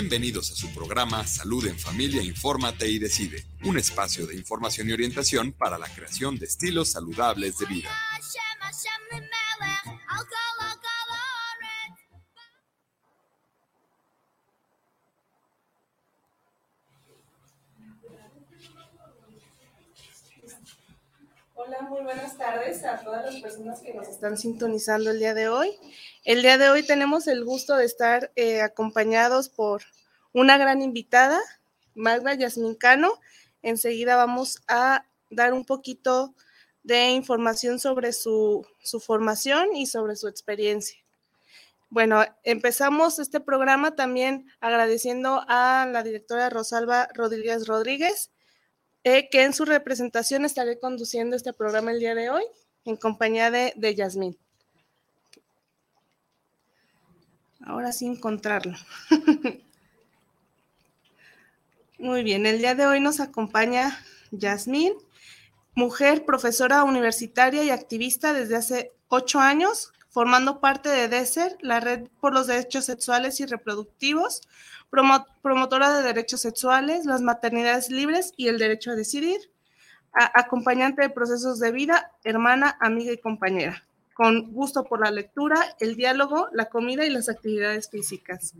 Bienvenidos a su programa Salud en Familia, Infórmate y Decide, un espacio de información y orientación para la creación de estilos saludables de vida. Hola, muy buenas tardes a todas las personas que nos están sintonizando el día de hoy. El día de hoy tenemos el gusto de estar eh, acompañados por una gran invitada, Magda Yasmin Cano. Enseguida vamos a dar un poquito de información sobre su, su formación y sobre su experiencia. Bueno, empezamos este programa también agradeciendo a la directora Rosalba Rodríguez Rodríguez, eh, que en su representación estaré conduciendo este programa el día de hoy en compañía de, de Yasmín. Ahora sí encontrarlo. Muy bien, el día de hoy nos acompaña Yasmín, mujer, profesora universitaria y activista desde hace ocho años, formando parte de DESER, la Red por los Derechos Sexuales y Reproductivos, promotora de derechos sexuales, las maternidades libres y el derecho a decidir, acompañante de procesos de vida, hermana, amiga y compañera con gusto por la lectura, el diálogo, la comida y las actividades físicas.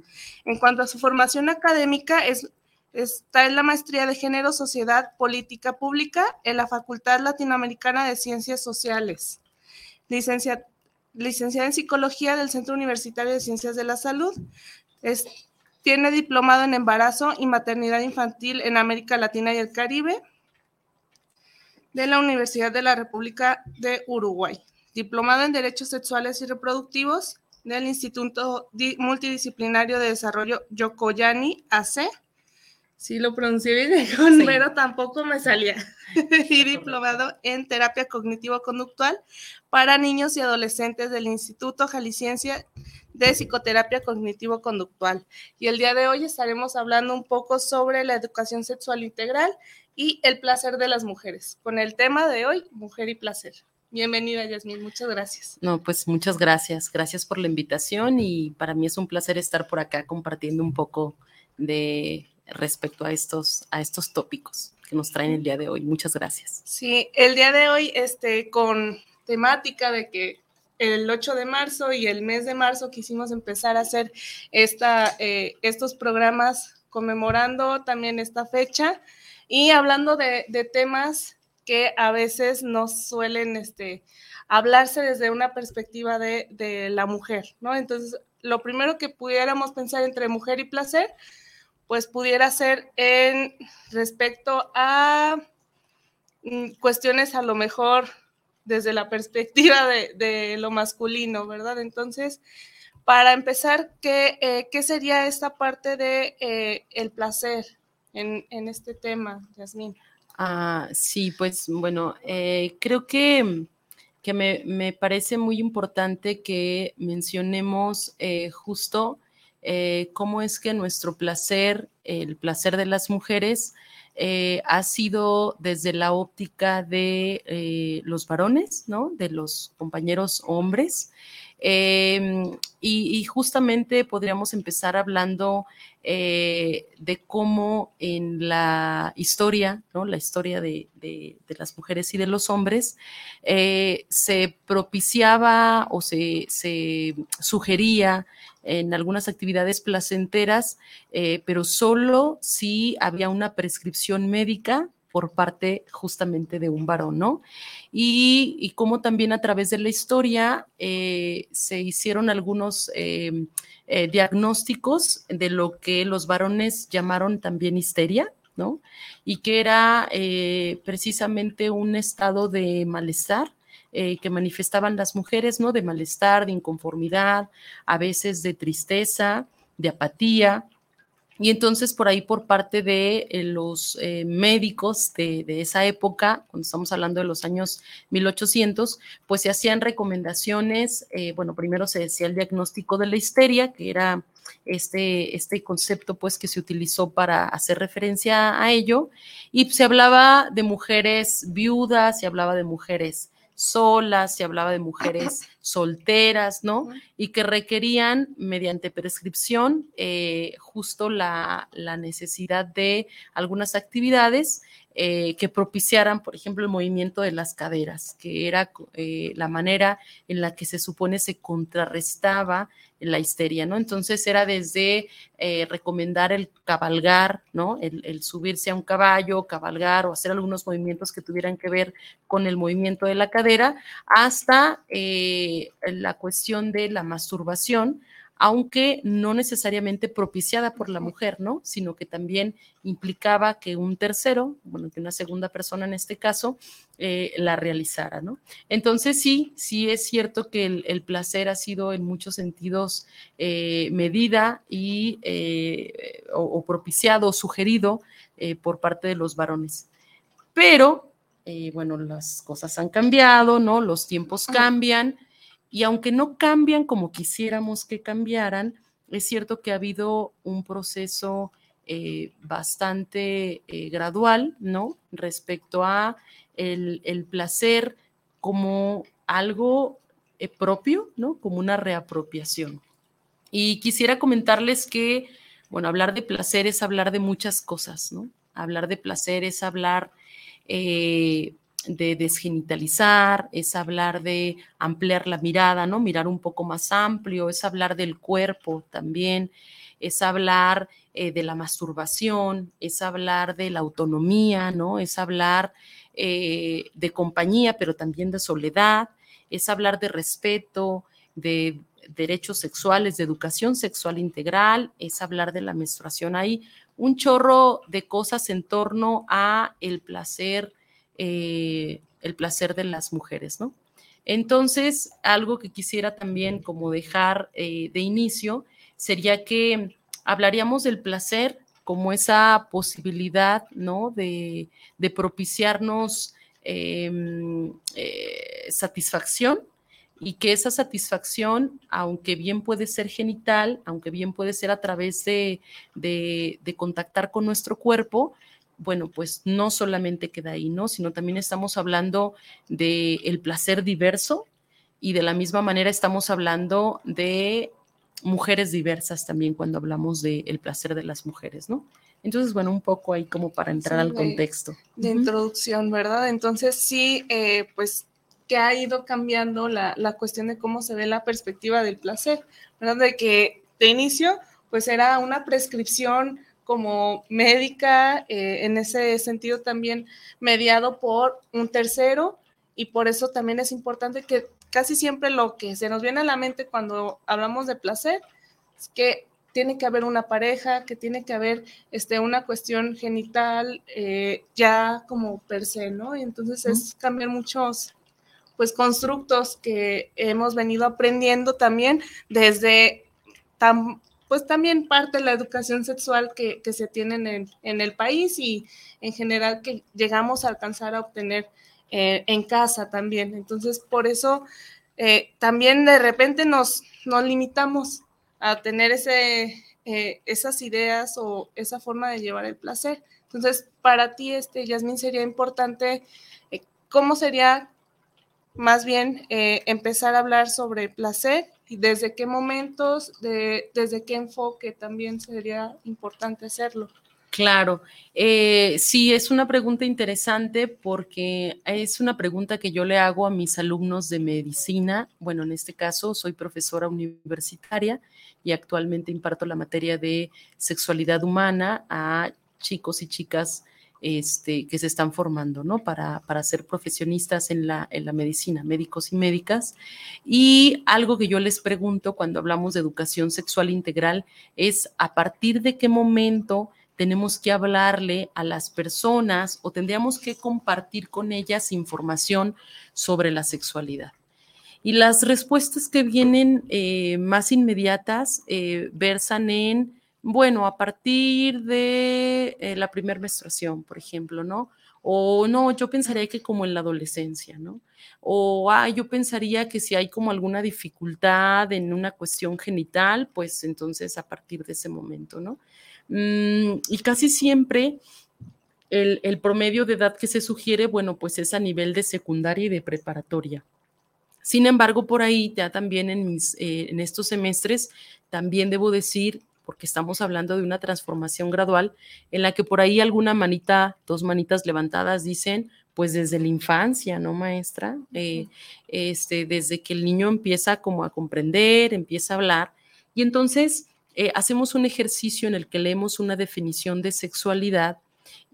En cuanto a su formación académica, es, está en la maestría de Género, Sociedad, Política Pública en la Facultad Latinoamericana de Ciencias Sociales. licenciada en Psicología del Centro Universitario de Ciencias de la Salud. Tiene diplomado en embarazo y maternidad infantil en América Latina y el Caribe de la Universidad de la República de Uruguay diplomado en Derechos Sexuales y Reproductivos del Instituto Multidisciplinario de Desarrollo Yokoyani AC. Sí lo pronuncié bien, pero tampoco me salía. y diplomado en Terapia Cognitivo-Conductual para niños y adolescentes del Instituto Jalisciense de Psicoterapia Cognitivo-Conductual. Y el día de hoy estaremos hablando un poco sobre la educación sexual integral y el placer de las mujeres, con el tema de hoy, mujer y placer. Bienvenida, Yasmin, muchas gracias. No, pues muchas gracias. Gracias por la invitación y para mí es un placer estar por acá compartiendo un poco de respecto a estos, a estos tópicos que nos traen el día de hoy. Muchas gracias. Sí, el día de hoy, este, con temática de que el 8 de marzo y el mes de marzo quisimos empezar a hacer esta, eh, estos programas conmemorando también esta fecha y hablando de, de temas que a veces no suelen este, hablarse desde una perspectiva de, la mujer, ¿no? Entonces, lo primero que pudiéramos pensar entre mujer y placer, pues pudiera ser en respecto a mm, cuestiones a lo mejor desde la perspectiva de, lo masculino, ¿verdad? Entonces, para empezar, ¿qué, eh, sería esta parte de eh, el placer en, en este tema, Yasmín? Ah, sí, pues bueno, eh, creo que, que me, parece muy importante que mencionemos eh, justo eh, cómo es que nuestro placer, el placer de las mujeres, ha sido desde la óptica de los varones, ¿no? De los compañeros hombres. Em, y, justamente podríamos empezar hablando eh, de cómo en la historia, ¿no? la historia de, las mujeres y de los hombres, eh, se propiciaba o se, sugería en algunas actividades placenteras, eh, pero solo si había una prescripción médica por parte justamente de un varón, ¿no? Y, y cómo también a través de la historia eh, se hicieron algunos em, eh, diagnósticos de lo que los varones llamaron también histeria, ¿no? Y que era eh, precisamente un estado de malestar que manifestaban las mujeres, ¿no? De malestar, de inconformidad, a veces de tristeza, de apatía, Y entonces por ahí por parte de eh, los eh, médicos de, esa época, cuando estamos hablando de los años 1800, pues se hacían recomendaciones, eh, bueno, primero se decía el diagnóstico de la histeria, que era este, este concepto pues que se utilizó para hacer referencia a ello, y se hablaba de mujeres viudas, se hablaba de mujeres solas, se hablaba de mujeres solteras, ¿no? Y que requerían, mediante prescripción, eh, justo la, necesidad de algunas actividades eh, que propiciaran, por ejemplo, el movimiento de las caderas, que era eh, la manera en la que se supone se contrarrestaba la histeria, ¿no? Entonces era desde eh, recomendar el cabalgar, ¿no? El, subirse a un caballo, cabalgar o hacer algunos movimientos que tuvieran que ver con el movimiento de la cadera, hasta la cuestión de la masturbación, aunque no necesariamente propiciada por la mujer, ¿no? Sino que también implicaba que un tercero, bueno, que una segunda persona en este caso, eh, la realizara, ¿no? Entonces sí, sí es cierto que el, placer ha sido en muchos sentidos eh, medida y eh, o, propiciado o sugerido por parte de los varones. Pero, bueno, las cosas han cambiado, ¿no? Los tiempos cambian y aunque no cambian como quisiéramos que cambiaran, es cierto que ha habido un proceso eh, bastante eh, gradual, ¿no? Respecto a el, placer como algo eh, propio, ¿no? Como una reapropiación. Y quisiera comentarles que, bueno, hablar de placer es hablar de muchas cosas, ¿no? Hablar de placer es hablar de desgenitalizar, es hablar de ampliar la mirada, ¿no? Mirar un poco más amplio, es hablar del cuerpo también, es hablar eh, de la masturbación, es hablar de la autonomía, ¿no? Es hablar eh, de compañía, pero también de soledad, es hablar de respeto, de derechos sexuales, de educación sexual integral, es hablar de la menstruación. Hay un chorro de cosas en torno a el placer eh, el placer de las mujeres, ¿no? Entonces, algo que quisiera también como dejar eh, de inicio sería que hablaríamos del placer como esa posibilidad, ¿no? De, propiciarnos em, eh, satisfacción y que esa satisfacción, aunque bien puede ser genital, aunque bien puede ser a través de contactar con nuestro cuerpo, bueno, pues no solamente queda ahí, ¿no? Sino también estamos hablando del el placer diverso y de la misma manera estamos hablando de mujeres diversas también cuando hablamos del placer de las mujeres, ¿no? Entonces, bueno, un poco ahí como para entrar al contexto. De introducción, ¿verdad? Entonces, sí, eh, pues que ha ido cambiando la, la, cuestión de cómo se ve la perspectiva del placer, ¿verdad? De que de inicio, pues era una prescripción como médica, eh, en ese sentido también mediado por un tercero y por eso también es importante que casi siempre lo que se nos viene a la mente cuando hablamos de placer es que tiene que haber una pareja, que tiene que haber este, una cuestión genital eh, ya como per se, ¿no? Y entonces es cambiar muchos pues constructos que hemos venido aprendiendo también desde tan pues también parte de la educación sexual que, se tiene en, el país y en general que llegamos a alcanzar a obtener eh, en casa también. Entonces, por eso eh, también de repente nos, nos limitamos a tener ese, eh, esas ideas o esa forma de llevar el placer. Entonces, para ti, este, Yasmín, sería importante, ¿cómo sería más bien empezar a hablar sobre placer desde qué momentos, de, desde qué enfoque también sería importante hacerlo. Claro, eh, sí, es una pregunta interesante porque es una pregunta que yo le hago a mis alumnos de medicina. Bueno, en este caso soy profesora universitaria y actualmente imparto la materia de sexualidad humana a chicos y chicas este, que se están formando, ¿no? Para, ser profesionistas en la, en la medicina, médicos y médicas. Y algo que yo les pregunto cuando hablamos de educación sexual integral es a partir de qué momento tenemos que hablarle a las personas o tendríamos que compartir con ellas información sobre la sexualidad. Y las respuestas que vienen eh, más inmediatas eh, versan en Bueno, a partir de eh, la primera menstruación, por ejemplo, ¿no? O no, yo pensaría que como en la adolescencia, ¿no? O ah, yo pensaría que si hay como alguna dificultad en una cuestión genital, pues entonces a partir de ese momento, ¿no? Mm, y casi siempre el, promedio de edad que se sugiere, bueno, pues es a nivel de secundaria y de preparatoria. Sin embargo, por ahí ya también en, eh, en estos semestres, también debo decir, porque estamos hablando de una transformación gradual, en la que por ahí alguna manita, dos manitas levantadas dicen, pues desde la infancia, ¿no, maestra? Eh, este, desde que el niño empieza como a comprender, empieza a hablar. Y entonces eh, hacemos un ejercicio en el que leemos una definición de sexualidad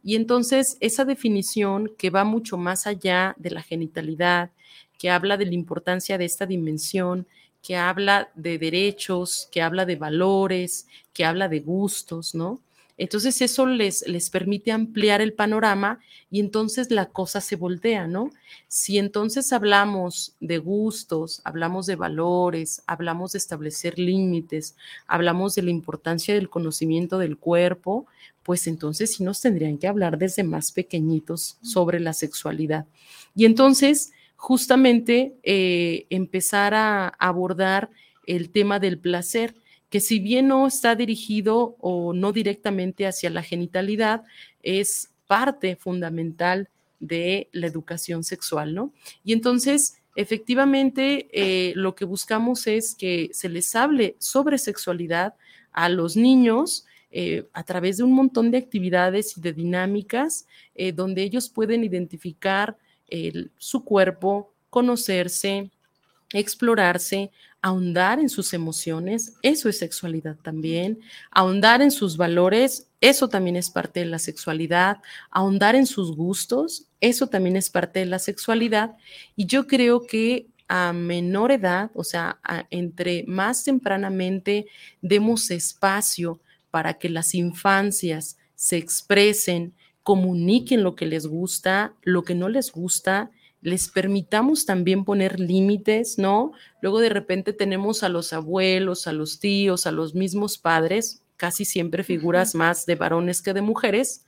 y entonces esa definición que va mucho más allá de la genitalidad, que habla de la importancia de esta dimensión, que habla de derechos, que habla de valores, que habla de gustos, ¿no? Entonces eso les, les permite ampliar el panorama y entonces la cosa se voltea, ¿no? Si entonces hablamos de gustos, hablamos de valores, hablamos de establecer límites, hablamos de la importancia del conocimiento del cuerpo, pues entonces sí nos tendrían que hablar desde más pequeñitos sobre la sexualidad. Y entonces, justamente, eh, empezar a abordar el tema del placer que si bien no está dirigido o no directamente hacia la genitalidad, es parte fundamental de la educación sexual, ¿no? Y entonces, efectivamente, eh, lo que buscamos es que se les hable sobre sexualidad a los niños eh, a través de un montón de actividades y de dinámicas donde ellos pueden identificar su cuerpo, conocerse, explorarse, ahondar en sus emociones, eso es sexualidad también, ahondar en sus valores, eso también es parte de la sexualidad, ahondar en sus gustos, eso también es parte de la sexualidad. Y yo creo que a menor edad, o sea, entre más tempranamente demos espacio para que las infancias se expresen, comuniquen lo que les gusta, lo que no les gusta, les permitamos también poner límites, ¿no? Luego de repente tenemos a los abuelos, a los tíos, a los mismos padres, casi siempre figuras más de varones que de mujeres,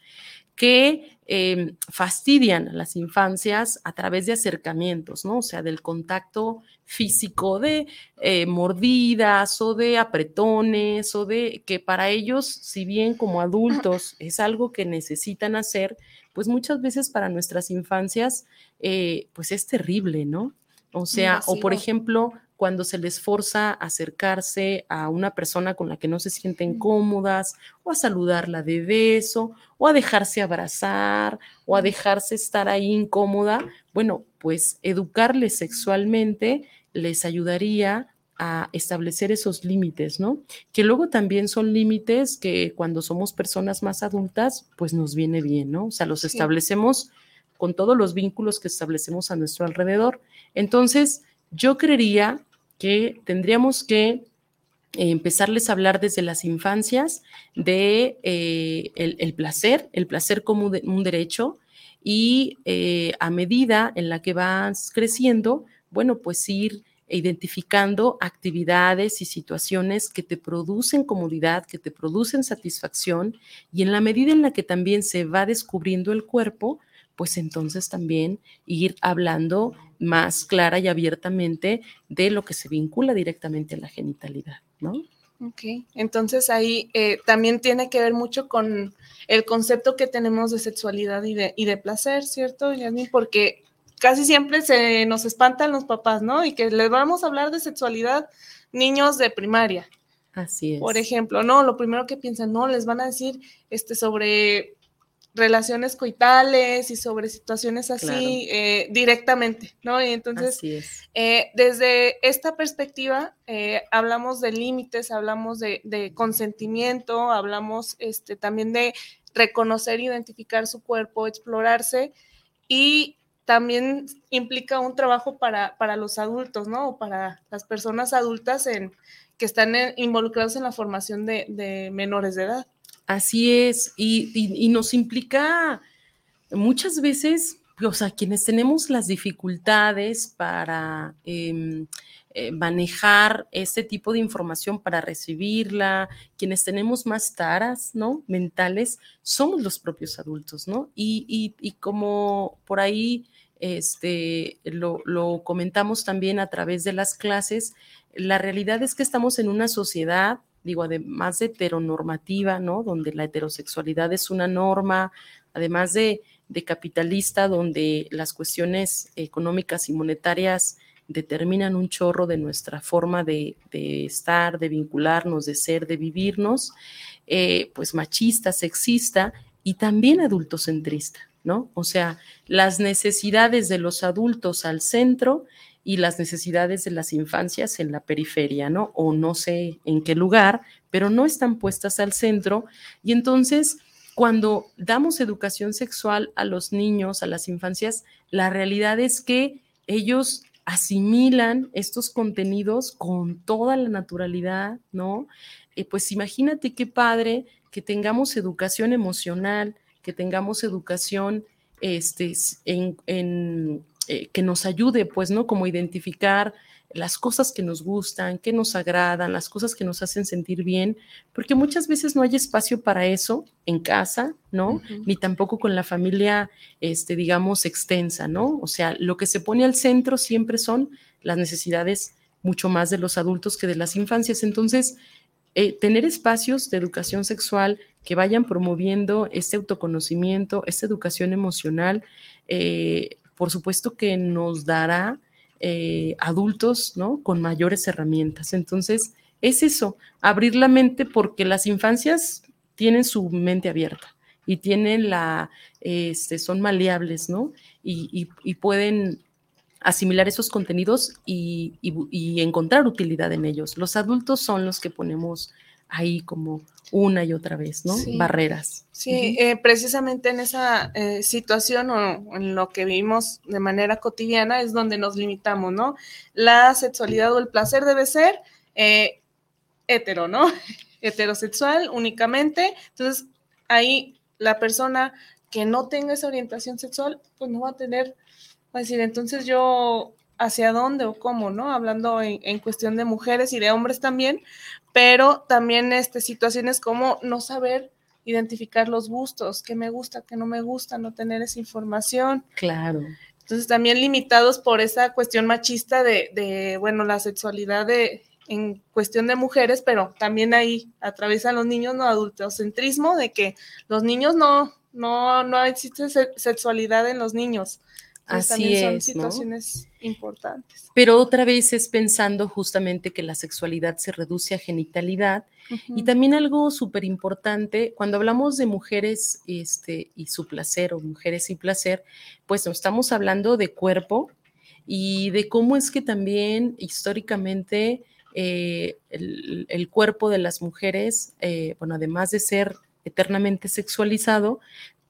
que em, fastidian a las infancias a través de acercamientos, ¿no? O sea, del contacto físico, de eh, mordidas o de apretones o de que para ellos, si bien como adultos es algo que necesitan hacer, pues muchas veces para nuestras infancias, eh, pues es terrible, ¿no? O sea, o por ejemplo, cuando se les forza a acercarse a una persona con la que no se sienten cómodas, o a saludarla de beso, o a dejarse abrazar, o a dejarse estar ahí incómoda, bueno, pues educarles sexualmente les ayudaría a establecer esos límites, ¿no? Que luego también son límites que cuando somos personas más adultas, pues nos viene bien, ¿no? O sea, los establecemos con todos los vínculos que establecemos a nuestro alrededor. Entonces, yo creería que tendríamos que empezarles a hablar desde las infancias de eh, el, placer, el placer como un derecho, y eh, a medida en la que vas creciendo, bueno, pues ir identificando actividades y situaciones que te producen comodidad, que te producen satisfacción y en la medida en la que también se va descubriendo el cuerpo, pues entonces también ir hablando más clara y abiertamente de lo que se vincula directamente a la genitalidad, ¿no? Ok, entonces ahí eh, también tiene que ver mucho con el concepto que tenemos de sexualidad y de, y de placer, ¿cierto, Yasmin? Porque casi siempre se nos espantan los papás, ¿no? Y que les vamos a hablar de sexualidad niños de primaria. Así es. Por ejemplo, no, lo primero que piensan, no, les van a decir este sobre relaciones coitales y sobre situaciones así eh, directamente, ¿no? Y entonces, eh, desde esta perspectiva, eh, hablamos de límites, hablamos de, de, consentimiento, hablamos este, también de reconocer, identificar su cuerpo, explorarse y también implica un trabajo para, para los adultos, ¿no? O para las personas adultas en, que están involucrados en la formación de, menores de edad. Así es, y, nos implica muchas veces, o sea, quienes tenemos las dificultades para em, eh, manejar este tipo de información, para recibirla, quienes tenemos más taras, ¿no? Mentales, somos los propios adultos, ¿no? Y, y, como por ahí este, lo comentamos también a través de las clases, la realidad es que estamos en una sociedad digo, además de heteronormativa, ¿no? Donde la heterosexualidad es una norma, además de, capitalista, donde las cuestiones económicas y monetarias determinan un chorro de nuestra forma de, estar, de vincularnos, de ser, de vivirnos, eh, pues machista, sexista y también adultocentrista, ¿no? O sea, las necesidades de los adultos al centro y las necesidades de las infancias en la periferia, ¿no? O no sé en qué lugar, pero no están puestas al centro. Y entonces, cuando damos educación sexual a los niños, a las infancias, la realidad es que ellos asimilan estos contenidos con toda la naturalidad, ¿no? Eh, pues imagínate qué padre que tengamos educación emocional, que tengamos educación este, en eh, que nos ayude, pues, ¿no? Como identificar las cosas que nos gustan, que nos agradan, las cosas que nos hacen sentir bien, porque muchas veces no hay espacio para eso en casa, ¿no? Ni tampoco con la familia, este, digamos, extensa, ¿no? O sea, lo que se pone al centro siempre son las necesidades mucho más de los adultos que de las infancias. Entonces, eh, tener espacios de educación sexual que vayan promoviendo este autoconocimiento, esta educación emocional, eh, por supuesto que nos dará eh, adultos, ¿no? Con mayores herramientas. Entonces, es eso, abrir la mente porque las infancias tienen su mente abierta y tienen la, este, son maleables, ¿no? Y, pueden asimilar esos contenidos y, y, encontrar utilidad en ellos. Los adultos son los que ponemos ahí como una y otra vez, ¿no? Barreras. Sí, eh, precisamente en esa eh, situación o en lo que vivimos de manera cotidiana es donde nos limitamos, ¿no? La sexualidad o el placer debe ser eh, hetero, ¿no? Heterosexual únicamente. Entonces, ahí la persona que no tenga esa orientación sexual, pues no va a tener, va a decir, entonces yo hacia dónde o cómo, ¿no? Hablando en, en, cuestión de mujeres y de hombres también, pero también este, situaciones como no saber identificar los gustos, qué me gusta, qué no me gusta, no tener esa información. Claro. Entonces también limitados por esa cuestión machista de, de bueno, la sexualidad de, en cuestión de mujeres, pero también ahí atraviesan los niños, no adultocentrismo, de que los niños no, no, no existe sexualidad en los niños. Así es, son situaciones importantes. Pero otra vez es pensando justamente que la sexualidad se reduce a genitalidad. Y también algo súper importante, cuando hablamos de mujeres este, y su placer o mujeres y placer, pues no estamos hablando de cuerpo y de cómo es que también históricamente eh, el, cuerpo de las mujeres, eh, bueno, además de ser eternamente sexualizado,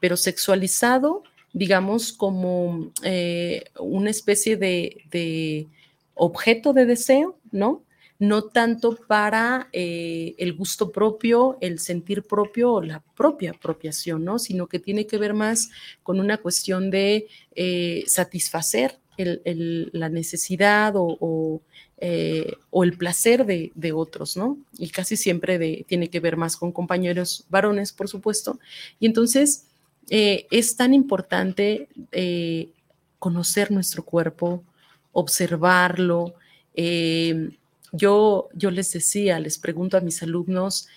pero sexualizado digamos, como eh, una especie de, objeto de deseo, ¿no? No tanto para eh, el gusto propio, el sentir propio o la propia apropiación, ¿no? Sino que tiene que ver más con una cuestión de eh, satisfacer la necesidad o, el placer de, otros, ¿no? Y casi siempre tiene que ver más con compañeros varones, por supuesto. Y entonces, eh, es tan importante eh, conocer nuestro cuerpo, observarlo. Eh, yo, yo les decía, les pregunto a mis alumnos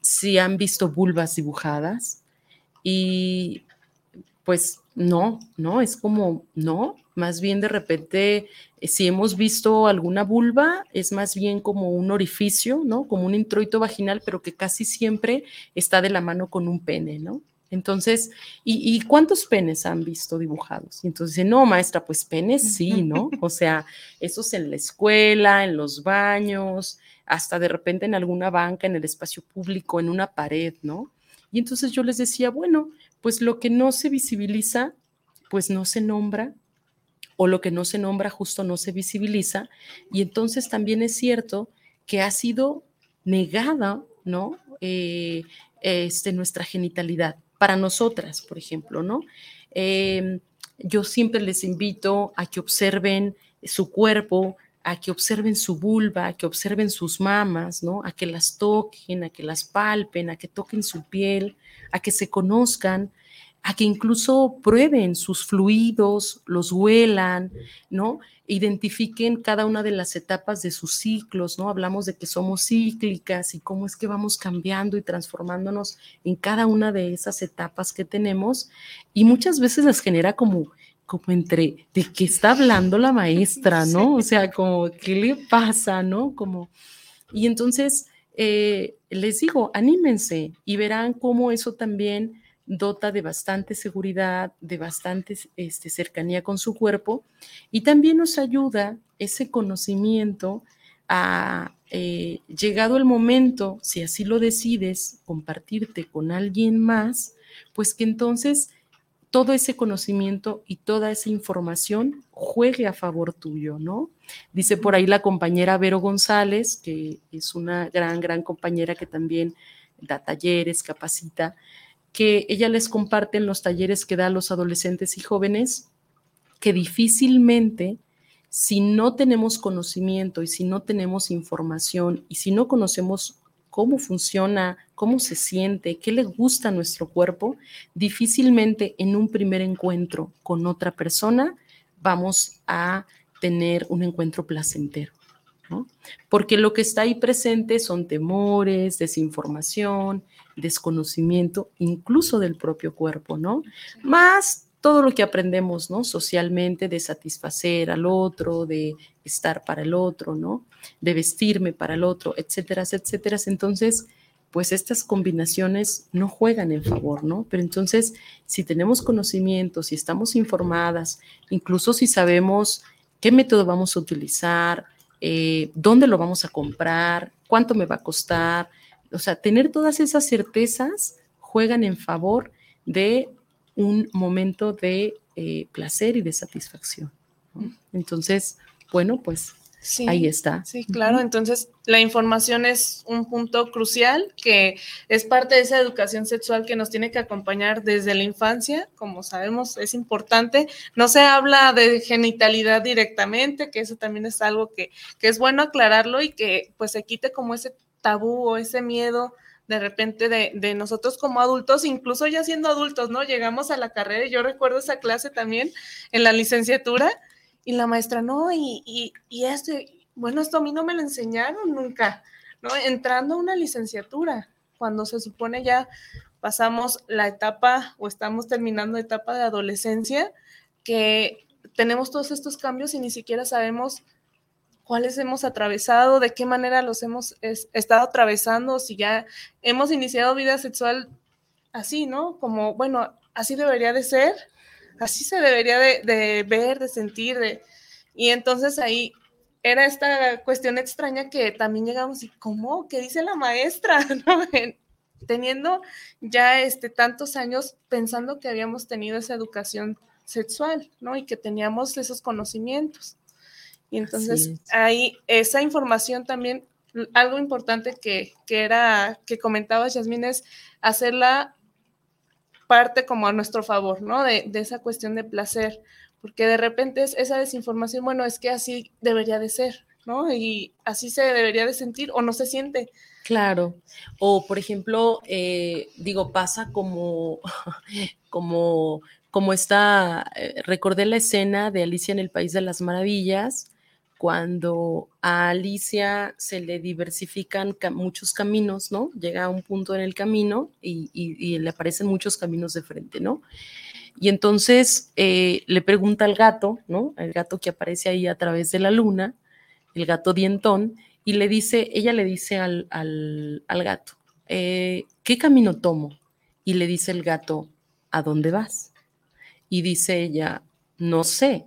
si han visto vulvas dibujadas y pues no, no, es como, no, más bien de repente, si hemos visto alguna vulva, es más bien como un orificio, ¿no? Como un introito vaginal, pero que casi siempre está de la mano con un pene, ¿no? Entonces, ¿y, cuántos penes han visto dibujados? Y entonces dice, no, maestra, pues penes sí, ¿no? O sea, esos en la escuela, en los baños, hasta de repente en alguna banca, en el espacio público, en una pared, ¿no? Y entonces yo les decía, bueno, pues lo que no se visibiliza, pues no se nombra, o lo que no se nombra justo no se visibiliza. Y entonces también es cierto que ha sido negada, ¿no? Eh, este, nuestra genitalidad para nosotras, por ejemplo, ¿no? Em, yo siempre les invito a que observen su cuerpo, a que observen su vulva, a que observen sus mamas, ¿no? A que las toquen, a que las palpen, a que toquen su piel, a que se conozcan, a que incluso prueben sus fluidos, los huelan, ¿no? Identifiquen cada una de las etapas de sus ciclos, ¿no? Hablamos de que somos cíclicas y cómo es que vamos cambiando y transformándonos en cada una de esas etapas que tenemos y muchas veces les genera como como entre de qué está hablando la maestra, ¿no? O sea, como, ¿qué le pasa, no? Como, y entonces eh, les digo, anímense y verán cómo eso también dota de bastante seguridad, de bastante este, cercanía con su cuerpo y también nos ayuda ese conocimiento a, eh, llegado el momento, si así lo decides, compartirte con alguien más, pues que entonces todo ese conocimiento y toda esa información juegue a favor tuyo, ¿no? Dice por ahí la compañera Vero González, que es una gran, gran compañera que también da talleres, capacita, que ella les comparte en los talleres que da a los adolescentes y jóvenes, que difícilmente, si no tenemos conocimiento y si no tenemos información y si no conocemos cómo funciona, cómo se siente, qué le gusta a nuestro cuerpo, difícilmente en un primer encuentro con otra persona vamos a tener un encuentro placentero. Porque lo que está ahí presente son temores, desinformación, desconocimiento, incluso del propio cuerpo, ¿no? Más todo lo que aprendemos, ¿no? Socialmente, de satisfacer al otro, de estar para el otro, ¿no? De vestirme para el otro, etcétera, etcétera. Entonces, pues estas combinaciones no juegan en favor, ¿no? Pero entonces, si tenemos conocimiento, si estamos informadas, incluso si sabemos qué método vamos a utilizar, eh, dónde lo vamos a comprar, cuánto me va a costar, o sea, tener todas esas certezas juegan en favor de un momento de eh, placer y de satisfacción. Entonces, bueno, pues ahí está. Sí, claro. Entonces, la información es un punto crucial que es parte de esa educación sexual que nos tiene que acompañar desde la infancia. Como sabemos, es importante. No se habla de genitalidad directamente, que eso también es algo que, que es bueno aclararlo y que pues se quite como ese tabú o ese miedo de repente de, nosotros como adultos, incluso ya siendo adultos, ¿no? Llegamos a la carrera y yo recuerdo esa clase también en la licenciatura y la maestra, no, y, y, y esto, bueno, esto a mí no me lo enseñaron nunca, ¿no? Entrando a una licenciatura, cuando se supone ya pasamos la etapa o estamos terminando la etapa de adolescencia, que tenemos todos estos cambios y ni siquiera sabemos cuáles hemos atravesado, de qué manera los hemos estado atravesando, si ya hemos iniciado vida sexual así, ¿no? Como, bueno, así debería de ser, así se debería de, ver, de sentir, de... y entonces ahí era esta cuestión extraña que también llegamos y, ¿cómo? ¿Qué dice la maestra? Teniendo ya este, tantos años pensando que habíamos tenido esa educación sexual, ¿no? Y que teníamos esos conocimientos. Y entonces ahí esa información también, algo importante que, era, que comentaba Yasmín es hacerla parte como a nuestro favor, ¿no? De, esa cuestión de placer, porque de repente es esa desinformación, bueno, es que así debería de ser, ¿no? Y así se debería de sentir o no se siente. Claro. O, por ejemplo, eh, digo, pasa como, como, como está, eh, recordé la escena de Alicia en el País de las Maravillas, cuando a Alicia se le diversifican muchos caminos, ¿no? Llega a un punto en el camino y, le aparecen muchos caminos de frente, ¿no? Y entonces eh, le pregunta al gato, ¿no? El gato que aparece ahí a través de la luna, el gato dientón, y le dice, ella le dice al, gato, eh, ¿qué camino tomo? Y le dice el gato, ¿a dónde vas? Y dice ella, no sé.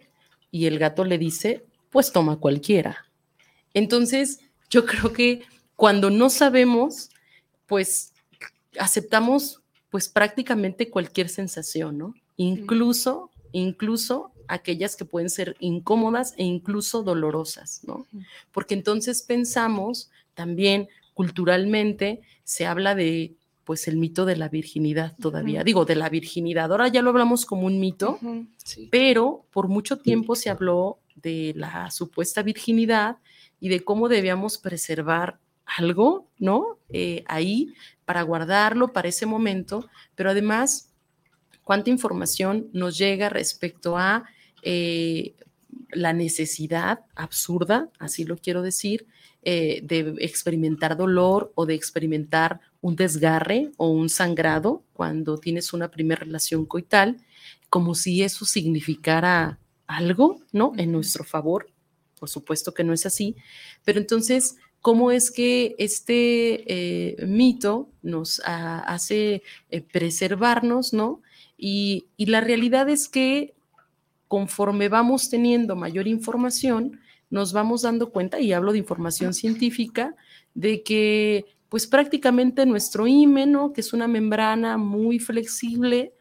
Y el gato le dice, pues toma cualquiera. Entonces, yo creo que cuando no sabemos, pues aceptamos pues prácticamente cualquier sensación, ¿no? Incluso, incluso aquellas que pueden ser incómodas e incluso dolorosas, ¿no? Porque entonces pensamos también culturalmente, se habla de pues el mito de la virginidad todavía. Digo, de la virginidad. Ahora ya lo hablamos como un mito, pero por mucho tiempo se habló de la supuesta virginidad y de cómo debíamos preservar algo, ¿no? Eh, ahí para guardarlo para ese momento, pero además, cuánta información nos llega respecto a eh, la necesidad absurda, así lo quiero decir, eh, de experimentar dolor o de experimentar un desgarre o un sangrado cuando tienes una primera relación coital, como si eso significara algo, ¿no? En nuestro favor. Por supuesto que no es así, pero entonces, ¿cómo es que este eh, mito nos hace eh, preservarnos, ¿no? Y, y la realidad es que conforme vamos teniendo mayor información, nos vamos dando cuenta, y hablo de información científica, de que pues prácticamente nuestro himen, que es una membrana muy flexible,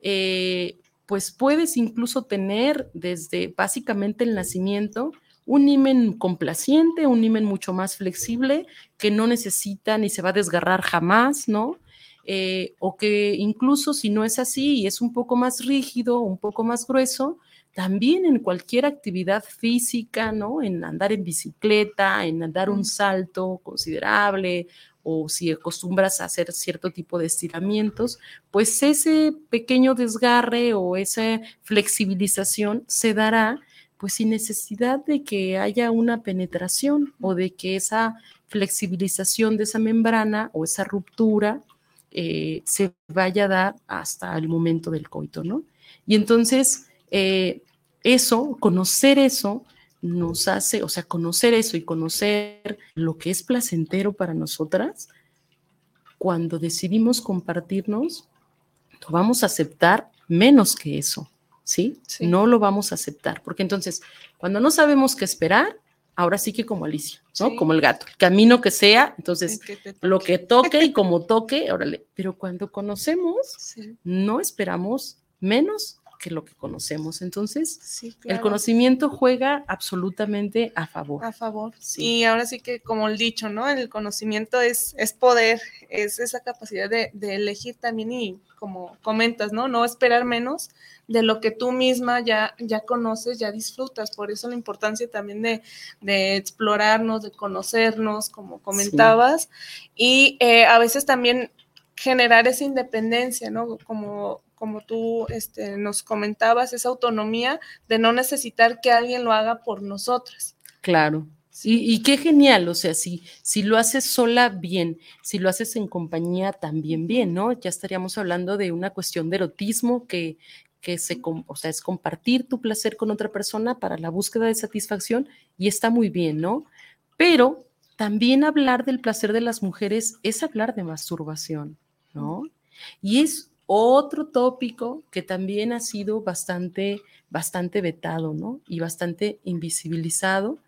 eh, pues puedes incluso tener desde básicamente el nacimiento un himen complaciente, un himen mucho más flexible, que no necesita ni se va a desgarrar jamás, ¿no? Eh, o que incluso si no es así y es un poco más rígido, un poco más grueso, también en cualquier actividad física, ¿no? En andar en bicicleta, en andar un salto considerable o si acostumbras a hacer cierto tipo de estiramientos, pues ese pequeño desgarre o esa flexibilización se dará pues sin necesidad de que haya una penetración o de que esa flexibilización de esa membrana o esa ruptura eh, se vaya a dar hasta el momento del coito, ¿no? Y entonces, eh, eso, conocer eso, nos hace, o sea, conocer eso y conocer lo que es placentero para nosotras, cuando decidimos compartirnos, lo vamos a aceptar menos que eso, ¿sí? No lo vamos a aceptar, porque entonces, cuando no sabemos qué esperar, ahora sí que como Alicia, ¿no? Como el gato, el camino que sea, entonces lo que toque y como toque, órale, pero cuando conocemos, no esperamos menos que lo que conocemos. Entonces, el conocimiento juega absolutamente a favor. A favor. Y ahora sí que, como el dicho, ¿no? El conocimiento es, es poder, es esa capacidad de, elegir también y como comentas, ¿no? No esperar menos de lo que tú misma ya, ya conoces, ya disfrutas. Por eso la importancia también de, explorarnos, de conocernos, como comentabas. Y eh, a veces también generar esa independencia, ¿no? Como como tú este, nos comentabas, esa autonomía de no necesitar que alguien lo haga por nosotras. Claro. Y, qué genial, o sea, si, si lo haces sola, bien, si lo haces en compañía, también bien, ¿no? Ya estaríamos hablando de una cuestión de erotismo que, que se, o sea, es compartir tu placer con otra persona para la búsqueda de satisfacción y está muy bien, ¿no? Pero también hablar del placer de las mujeres es hablar de masturbación, ¿no? Y es otro tópico que también ha sido bastante, bastante vetado, ¿no? Y bastante invisibilizado.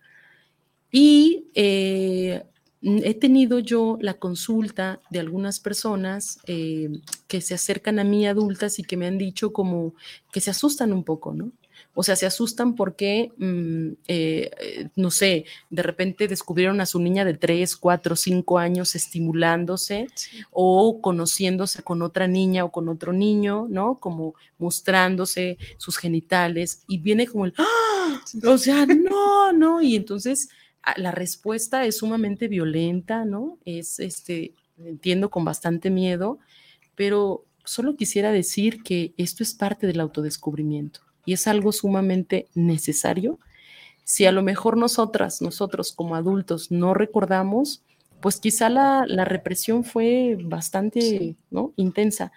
Y eh, he tenido yo la consulta de algunas personas eh, que se acercan a mí adultas y que me han dicho como que se asustan un poco, ¿no? O sea, se asustan porque, mm, eh, eh, no sé, de repente descubrieron a su niña de 3, 4, 5 años estimulándose o conociéndose con otra niña o con otro niño, ¿no? Como mostrándose sus genitales y viene como el, ¡Ah! o sea, no, no, y entonces ah, la respuesta es sumamente violenta, ¿no? Es, este, entiendo, con bastante miedo, pero solo quisiera decir que esto es parte del autodescubrimiento y es algo sumamente necesario. Si a lo mejor nosotras, nosotros como adultos no recordamos, pues quizá la, represión fue bastante ¿no? intensa,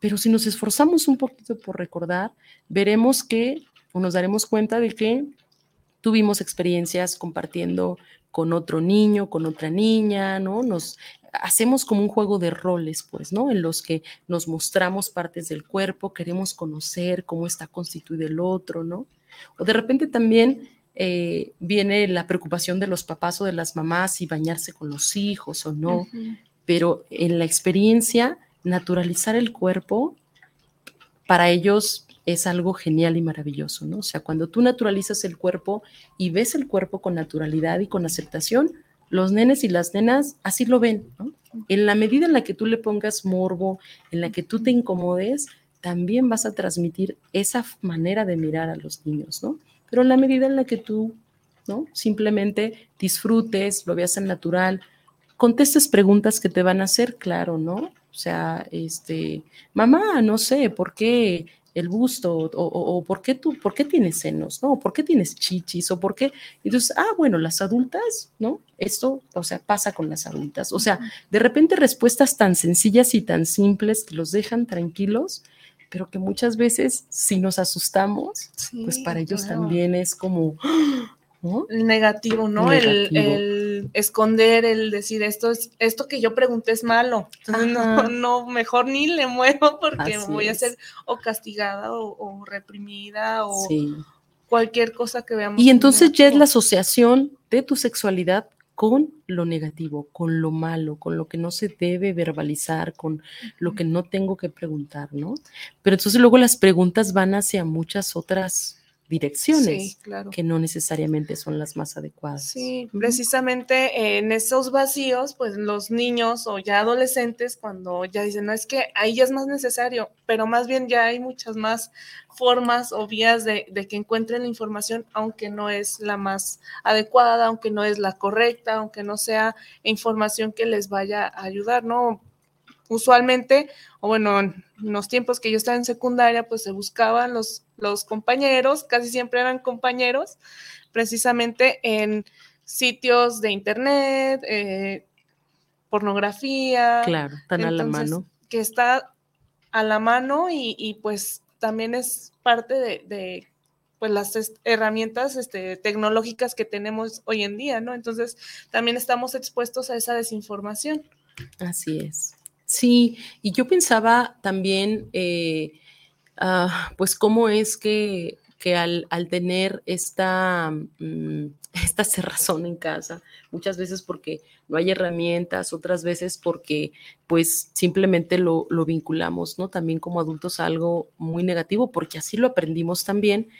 pero si nos esforzamos un poquito por recordar, veremos que o nos daremos cuenta de que tuvimos experiencias compartiendo con otro niño, con otra niña, ¿no? Nos hacemos como un juego de roles, pues, ¿no? En los que nos mostramos partes del cuerpo, queremos conocer cómo está constituido el otro, ¿no? O de repente también eh, viene la preocupación de los papás o de las mamás y bañarse con los hijos o no, pero en la experiencia, naturalizar el cuerpo, para ellos es algo genial y maravilloso, ¿no? O sea, cuando tú naturalizas el cuerpo y ves el cuerpo con naturalidad y con aceptación, los nenes y las nenas así lo ven, ¿no? En la medida en la que tú le pongas morbo, en la que tú te incomodes, también vas a transmitir esa manera de mirar a los niños, ¿no? Pero en la medida en la que tú, ¿no? Simplemente disfrutes, lo veas en natural, contestes preguntas que te van a hacer, claro, ¿no? O sea, este, mamá, no sé, ¿por qué el busto? O, ¿por qué tú, por qué tienes senos? ¿No? ¿Por qué tienes chichis? ¿O por qué? Entonces, ah, bueno, las adultas, ¿no? Esto, o sea, pasa con las adultas. O sea, de repente respuestas tan sencillas y tan simples que los dejan tranquilos, pero que muchas veces si nos asustamos, pues para ellos también es como, el negativo, ¿no? El, esconder, el decir esto es, esto que yo pregunté es malo. no, no, mejor ni le muevo porque voy a ser o castigada o, reprimida o cualquier cosa que veamos. Y entonces ya es la asociación de tu sexualidad con lo negativo, con lo malo, con lo que no se debe verbalizar, con lo que no tengo que preguntar, ¿no? Pero entonces luego las preguntas van hacia muchas otras direcciones que no necesariamente son las más adecuadas. Sí, precisamente en esos vacíos, pues los niños o ya adolescentes, cuando ya dicen, no es que ahí ya es más necesario, pero más bien ya hay muchas más formas o vías de, de que encuentren la información, aunque no es la más adecuada, aunque no es la correcta, aunque no sea información que les vaya a ayudar, ¿no? Usualmente, o bueno, en los tiempos que yo estaba en secundaria, pues se buscaban los, los compañeros, casi siempre eran compañeros, precisamente en sitios de internet, eh, pornografía. Claro, tan a la mano. Que está a la mano y, pues también es parte de, pues las herramientas este, tecnológicas que tenemos hoy en día, ¿no? Entonces también estamos expuestos a esa desinformación. Así es. Sí, y yo pensaba también, eh, ah, pues, cómo es que, al, tener esta, mm, esta cerrazón en casa, muchas veces porque no hay herramientas, otras veces porque, pues, simplemente lo, vinculamos, ¿no? También como adultos a algo muy negativo, porque así lo aprendimos también,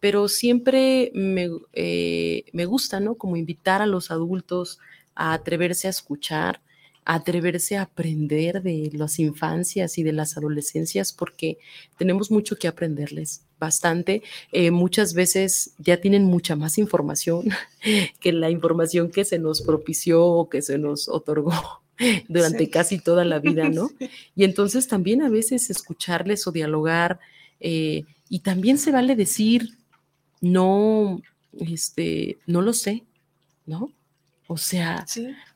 pero siempre me, eh, me gusta, ¿no? Como invitar a los adultos a atreverse a escuchar, atreverse a aprender de las infancias y de las adolescencias porque tenemos mucho que aprenderles, bastante. Eh, muchas veces ya tienen mucha más información que la información que se nos propició o que se nos otorgó durante casi toda la vida, ¿no? Y entonces también a veces escucharles o dialogar eh, y también se vale decir, no, este, no lo sé, ¿no? O sea,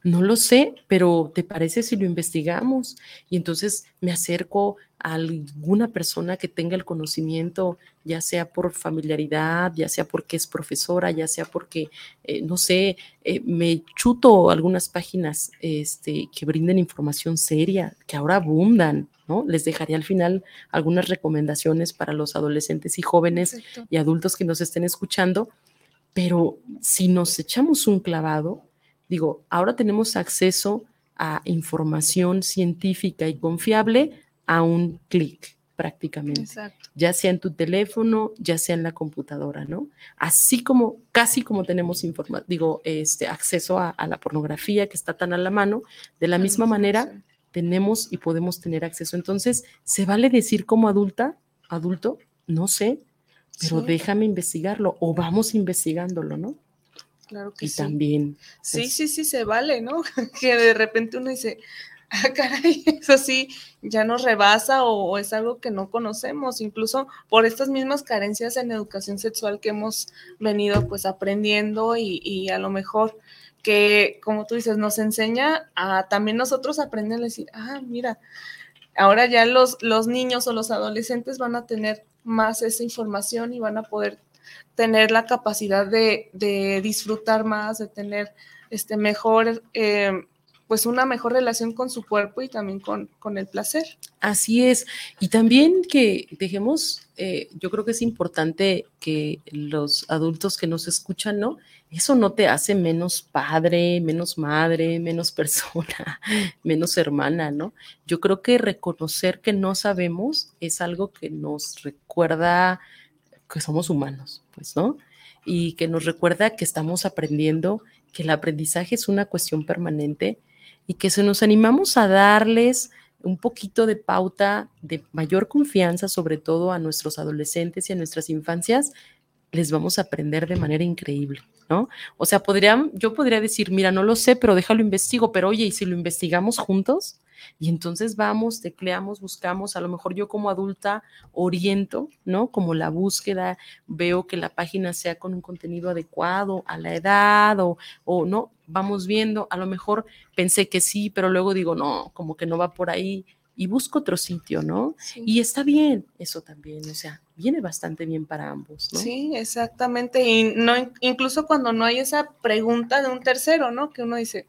no lo sé, pero ¿te parece si lo investigamos? Y entonces me acerco a alguna persona que tenga el conocimiento, ya sea por familiaridad, ya sea porque es profesora, ya sea porque, eh, no sé, eh, me chuto algunas páginas este, que brinden información seria, que ahora abundan, ¿no? Les dejaré al final algunas recomendaciones para los adolescentes y jóvenes y adultos que nos estén escuchando, pero si nos echamos un clavado, Digo, ahora tenemos acceso a información científica y confiable a un clic prácticamente, Exacto. ya sea en tu teléfono, ya sea en la computadora, ¿no? Así como, casi como tenemos digo, este, acceso a, la pornografía que está tan a la mano, de la misma manera tenemos y podemos tener acceso. Entonces, ¿se vale decir como adulta, adulto? No sé, pero déjame investigarlo o vamos investigándolo, ¿no? Claro que y también. Sí, pues sí, sí, se vale, ¿no? que de repente uno dice, ah, caray, eso sí, ya nos rebasa o, es algo que no conocemos, incluso por estas mismas carencias en educación sexual que hemos venido pues aprendiendo y, a lo mejor que, como tú dices, nos enseña a también nosotros aprender a decir, ah, mira, ahora ya los, los niños o los adolescentes van a tener más esa información y van a poder tener la capacidad de, disfrutar más, de tener este mejor, eh, pues una mejor relación con su cuerpo y también con, el placer. Así es. Y también que dejemos, eh, yo creo que es importante que los adultos que nos escuchan, ¿no? Eso no te hace menos padre, menos madre, menos persona, menos hermana, ¿no? Yo creo que reconocer que no sabemos es algo que nos recuerda que somos humanos, pues, ¿no? Y que nos recuerda que estamos aprendiendo, que el aprendizaje es una cuestión permanente. y que se nos animamos a darles un poquito de pauta de mayor confianza, sobre todo a nuestros adolescentes y a nuestras infancias, les vamos a aprender de manera increíble, ¿no? O sea, podrían, yo podría decir, mira, no lo sé, pero déjalo investigo, pero oye, ¿y si lo investigamos juntos? Y entonces vamos, tecleamos, buscamos, a lo mejor yo como adulta oriento, ¿no? Como la búsqueda, veo que la página sea con un contenido adecuado a la edad o, o no, vamos viendo, a lo mejor pensé que sí, pero luego digo, no, como que no va por ahí y busco otro sitio, ¿no? Y está bien eso también, o sea, viene bastante bien para ambos, ¿no? Sí, exactamente. Y no, incluso cuando no hay esa pregunta de un tercero, ¿no? Que uno dice,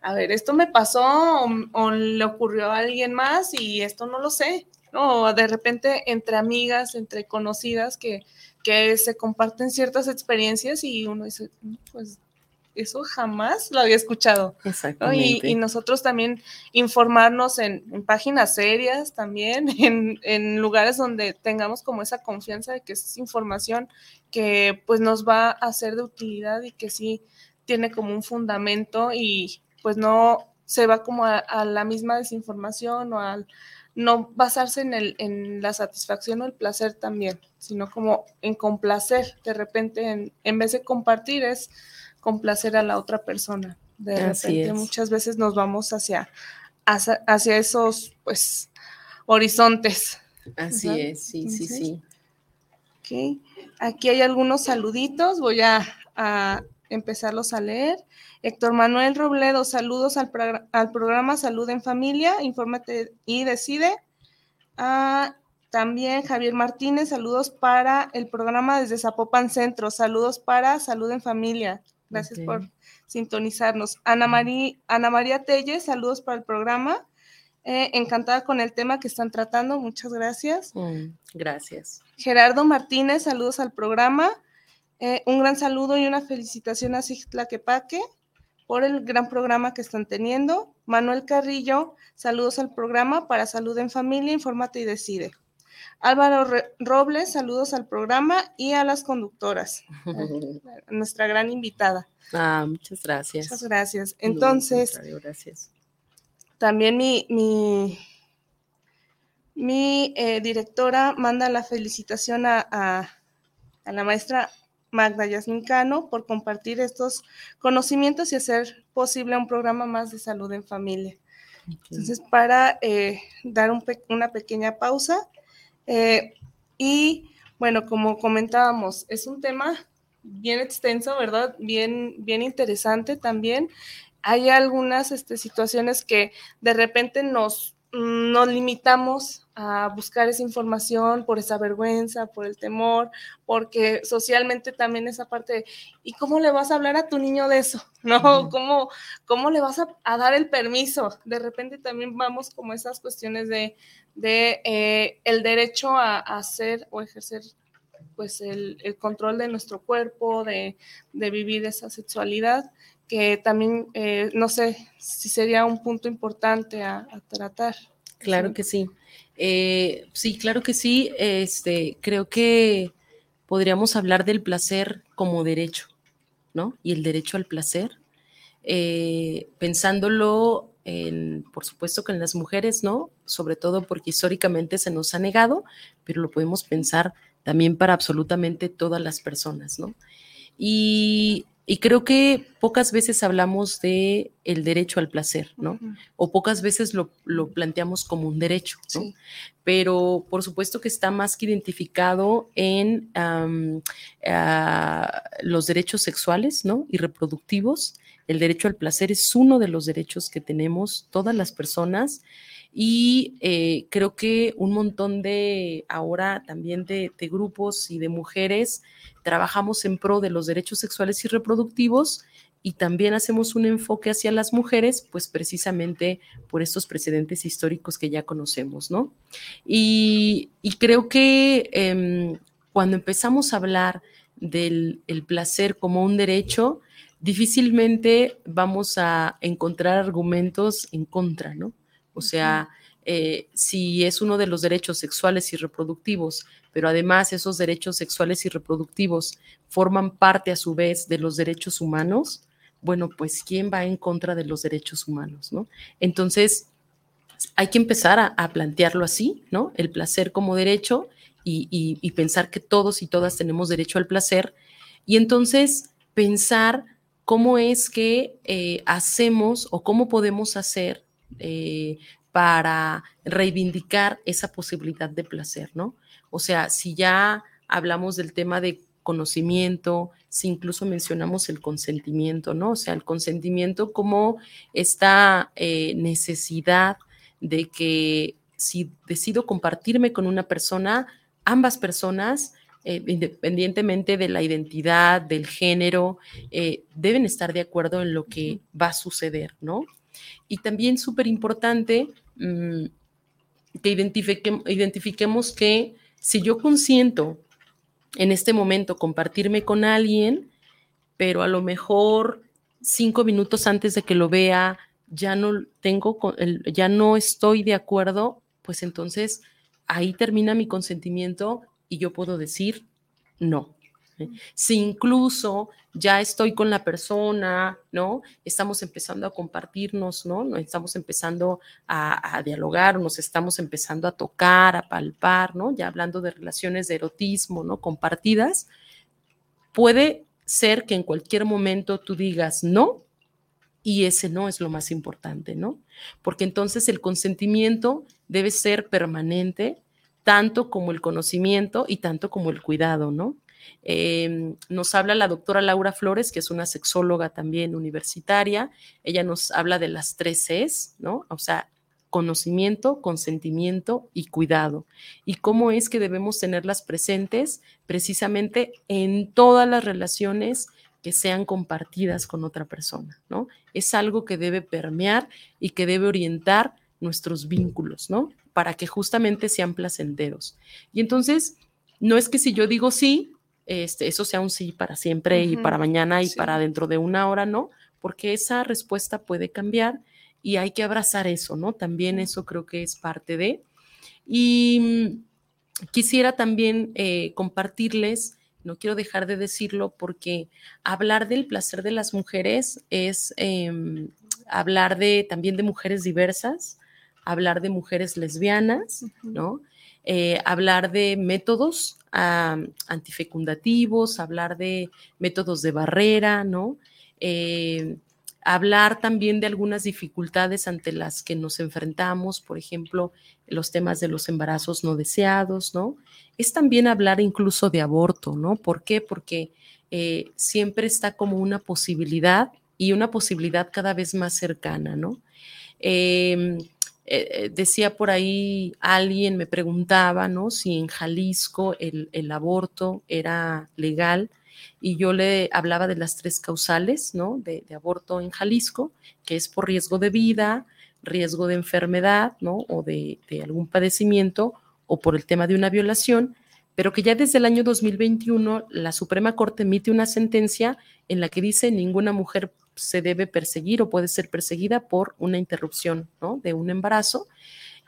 a ver, esto me pasó o, le ocurrió a alguien más y esto no lo sé, ¿no? O de repente entre amigas, entre conocidas que, que se comparten ciertas experiencias y uno dice, pues eso jamás lo había escuchado. Exactamente. Y, nosotros también informarnos en, páginas serias, también en, en, lugares donde tengamos como esa confianza de que es información que pues nos va a ser de utilidad y que sí tiene como un fundamento y, pues no se va como a, la misma desinformación o al no basarse en, el, en la satisfacción o el placer también, sino como en complacer. De repente, en, vez de compartir, es complacer a la otra persona. De repente, muchas veces nos vamos hacia, hacia, esos, pues, horizontes. Así es, sí, sí, sí. Ok, aquí hay algunos saluditos, voy a, a empezarlos a leer. Héctor Manuel Robledo, saludos al, programa Salud en Familia, infórmate y decide. Ah, también Javier Martínez, saludos para el programa desde Zapopan Centro, saludos para Salud en Familia. Gracias por sintonizarnos. Ana, Ana María Telle, saludos para el programa. Eh, encantada con el tema que están tratando, muchas gracias. Mm, gracias. Gerardo Martínez, saludos al programa. Eh, un gran saludo y una felicitación a Sigtla Quepaque por el gran programa que están teniendo. Manuel Carrillo, saludos al programa para Salud en Familia, Infórmate y Decide. Álvaro Robles, saludos al programa y a las conductoras, nuestra gran invitada. Ah, muchas gracias. Muchas gracias. Entonces, gracias. también mi, mi, eh, directora manda la felicitación a, a la maestra Magda Yasmin Cano por compartir estos conocimientos y hacer posible un programa más de salud en familia. Entonces, para eh, dar una pequeña pausa, eh, y bueno, como comentábamos, es un tema bien extenso, ¿verdad? Bien, bien interesante también. Hay algunas este, situaciones que de repente nos, nos limitamos a buscar esa información por esa vergüenza, por el temor, porque socialmente también esa parte ¿y cómo le vas a hablar a tu niño de eso? ¿No? ¿Cómo, cómo le vas a, dar el permiso? De repente también vamos como esas cuestiones de, de eh, el derecho a, hacer o ejercer pues el, control de nuestro cuerpo, de, vivir esa sexualidad, que también, eh, no sé si sería un punto importante a, tratar. Claro que sí. Eh, sí, claro que sí. Este, creo que podríamos hablar del placer como derecho, ¿no? Y el derecho al placer, eh, pensándolo en, por supuesto que en las mujeres, ¿no? Sobre todo porque históricamente se nos ha negado, pero lo podemos pensar también para absolutamente todas las personas, ¿no? Y y creo que pocas veces hablamos de el derecho al placer, ¿no? O pocas veces lo, planteamos como un derecho, ¿no? Pero por supuesto que está más que identificado en los derechos sexuales, ¿no? Y reproductivos. El derecho al placer es uno de los derechos que tenemos todas las personas y eh, creo que un montón de ahora también de, grupos y de mujeres trabajamos en pro de los derechos sexuales y reproductivos y también hacemos un enfoque hacia las mujeres, pues precisamente por estos precedentes históricos que ya conocemos, ¿no? Y, creo que em, cuando empezamos a hablar del placer como un derecho, difícilmente vamos a encontrar argumentos en contra, ¿no? O sea, eh, si es uno de los derechos sexuales y reproductivos, pero además esos derechos sexuales y reproductivos forman parte a su vez de los derechos humanos, bueno, pues ¿quién va en contra de los derechos humanos, no? Entonces, hay que empezar a, plantearlo así, ¿no? El placer como derecho y, pensar que todos y todas tenemos derecho al placer. Y entonces pensar cómo es que eh, hacemos o cómo podemos hacer eh, para reivindicar esa posibilidad de placer, ¿no? O sea, si ya hablamos del tema de conocimiento, si incluso mencionamos el consentimiento, ¿no? O sea, el consentimiento como esta eh, necesidad de que si decido compartirme con una persona, ambas personas, eh, independientemente de la identidad, del género, eh, deben estar de acuerdo en lo que va a suceder, ¿no? Y también súper importante mm, que identifiquemos que si yo consiento en este momento compartirme con alguien, pero a lo mejor cinco minutos antes de que lo vea ya no tengo, ya no estoy de acuerdo, pues entonces ahí termina mi consentimiento y yo puedo decir no. Si incluso ya estoy con la persona, ¿no? Estamos empezando a compartirnos, ¿no? Estamos empezando a, a, dialogar, nos estamos empezando a tocar, a palpar, ¿no? Ya hablando de relaciones de erotismo, ¿no? Compartidas, puede ser que en cualquier momento tú digas no y ese no es lo más importante, ¿no? Porque entonces el consentimiento debe ser permanente, tanto como el conocimiento y tanto como el cuidado, ¿no? Em, nos habla la doctora Laura Flores, que es una sexóloga también universitaria. Ella nos habla de las tres Cs, ¿no? O sea, conocimiento, consentimiento y cuidado. Y cómo es que debemos tenerlas presentes precisamente en todas las relaciones que sean compartidas con otra persona, ¿no? Es algo que debe permear y que debe orientar nuestros vínculos, ¿no? Para que justamente sean placenteros. Y entonces, no es que si yo digo sí, este, eso sea un sí para siempre y para mañana y para dentro de una hora, no, porque esa respuesta puede cambiar y hay que abrazar eso, ¿no? También eso creo que es parte de. Y mm, quisiera también eh, compartirles no quiero dejar de decirlo porque hablar del placer de las mujeres es em, hablar de también de mujeres diversas, hablar de mujeres lesbianas, ¿no? Eh, hablar de métodos antifecundativos, hablar de métodos de barrera, ¿no? Eh, hablar también de algunas dificultades ante las que nos enfrentamos, por ejemplo, los temas de los embarazos no deseados, ¿no? Es también hablar incluso de aborto, ¿no? ¿Por qué? Porque eh, siempre está como una posibilidad y una posibilidad cada vez más cercana, ¿no? Em, eh, decía por ahí alguien, me preguntaba, ¿no? Si en Jalisco el, el aborto era legal y yo le hablaba de las tres causales, ¿no? De, aborto en Jalisco, que es por riesgo de vida, riesgo de enfermedad, ¿no? O de, algún padecimiento o por el tema de una violación, pero que ya desde el año 2021 la Suprema Corte emite una sentencia en la que dice ninguna mujer se debe perseguir o puede ser perseguida por una interrupción ¿no? de un embarazo.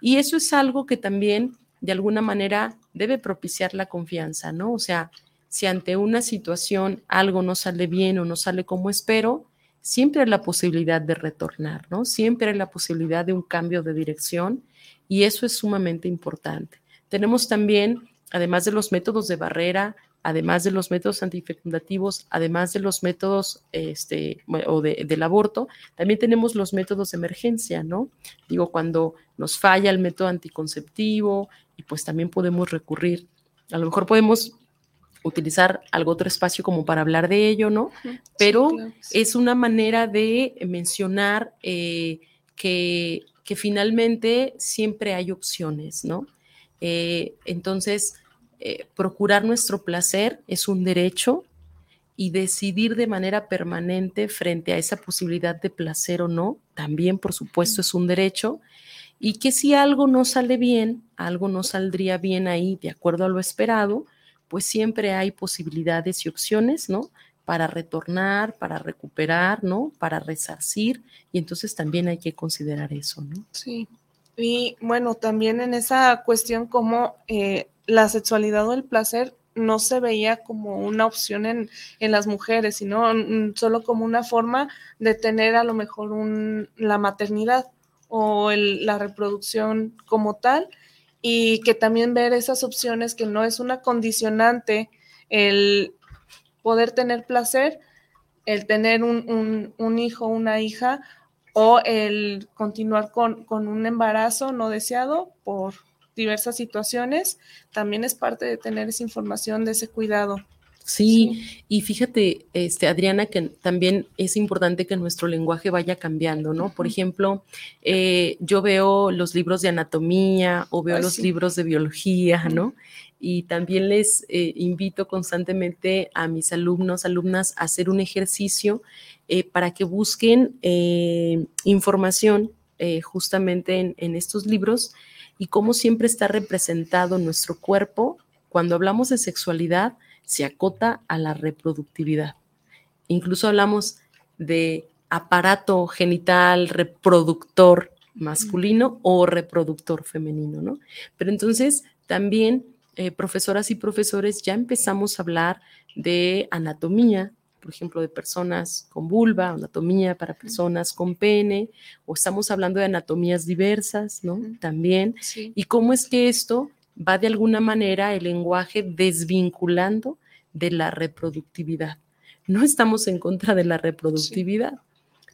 Y eso es algo que también de alguna manera debe propiciar la confianza, ¿no? O sea, si ante una situación algo no sale bien o no sale como espero, siempre hay la posibilidad de retornar, ¿no? Siempre hay la posibilidad de un cambio de dirección y eso es sumamente importante. Tenemos también, además de los métodos de barrera, además de los métodos antifecundativos, además de los métodos este, o del aborto, también tenemos los métodos de emergencia, ¿no? Digo, cuando nos falla el método anticonceptivo y pues también podemos recurrir, a lo mejor podemos utilizar algo otro espacio como para hablar de ello, ¿no? Pero es una manera de mencionar eh, que, que, finalmente siempre hay opciones, ¿no? Eh, entonces, eh, procurar nuestro placer es un derecho y decidir de manera permanente frente a esa posibilidad de placer o no, también por supuesto es un derecho, y que si algo no sale bien, algo no saldría bien ahí de acuerdo a lo esperado, pues siempre hay posibilidades y opciones, ¿no? Para retornar, para recuperar, ¿no? Para resarcir, y entonces también hay que considerar eso, ¿no? Sí. Y bueno, también en esa cuestión como eh, la sexualidad o el placer no se veía como una opción en, las mujeres, sino solo como una forma de tener a lo mejor la maternidad o la reproducción como tal y que también ver esas opciones que no es una condicionante el poder tener placer, el tener un, un, hijo, una hija o el continuar con, con, un embarazo no deseado por diversas situaciones, también es parte de tener esa información de ese cuidado. Sí, y fíjate, este, Adriana, que también es importante que nuestro lenguaje vaya cambiando, ¿no? Por ejemplo, eh, yo veo los libros de anatomía o veo los libros de biología, ¿no? Y también les eh, invito constantemente a mis alumnos, alumnas, a hacer un ejercicio eh, para que busquen información justamente en, en estos libros y cómo siempre está representado nuestro cuerpo cuando hablamos de sexualidad se acota a la reproductividad. Incluso hablamos de aparato genital reproductor masculino o reproductor femenino, ¿no? Pero entonces también, eh, profesoras y profesores, ya empezamos a hablar de anatomía, por ejemplo, de personas con vulva, anatomía para personas con pene, o estamos hablando de anatomías diversas, ¿no? También. Y cómo es que esto va de alguna manera el lenguaje desvinculando de la reproductividad. No estamos en contra de la reproductividad,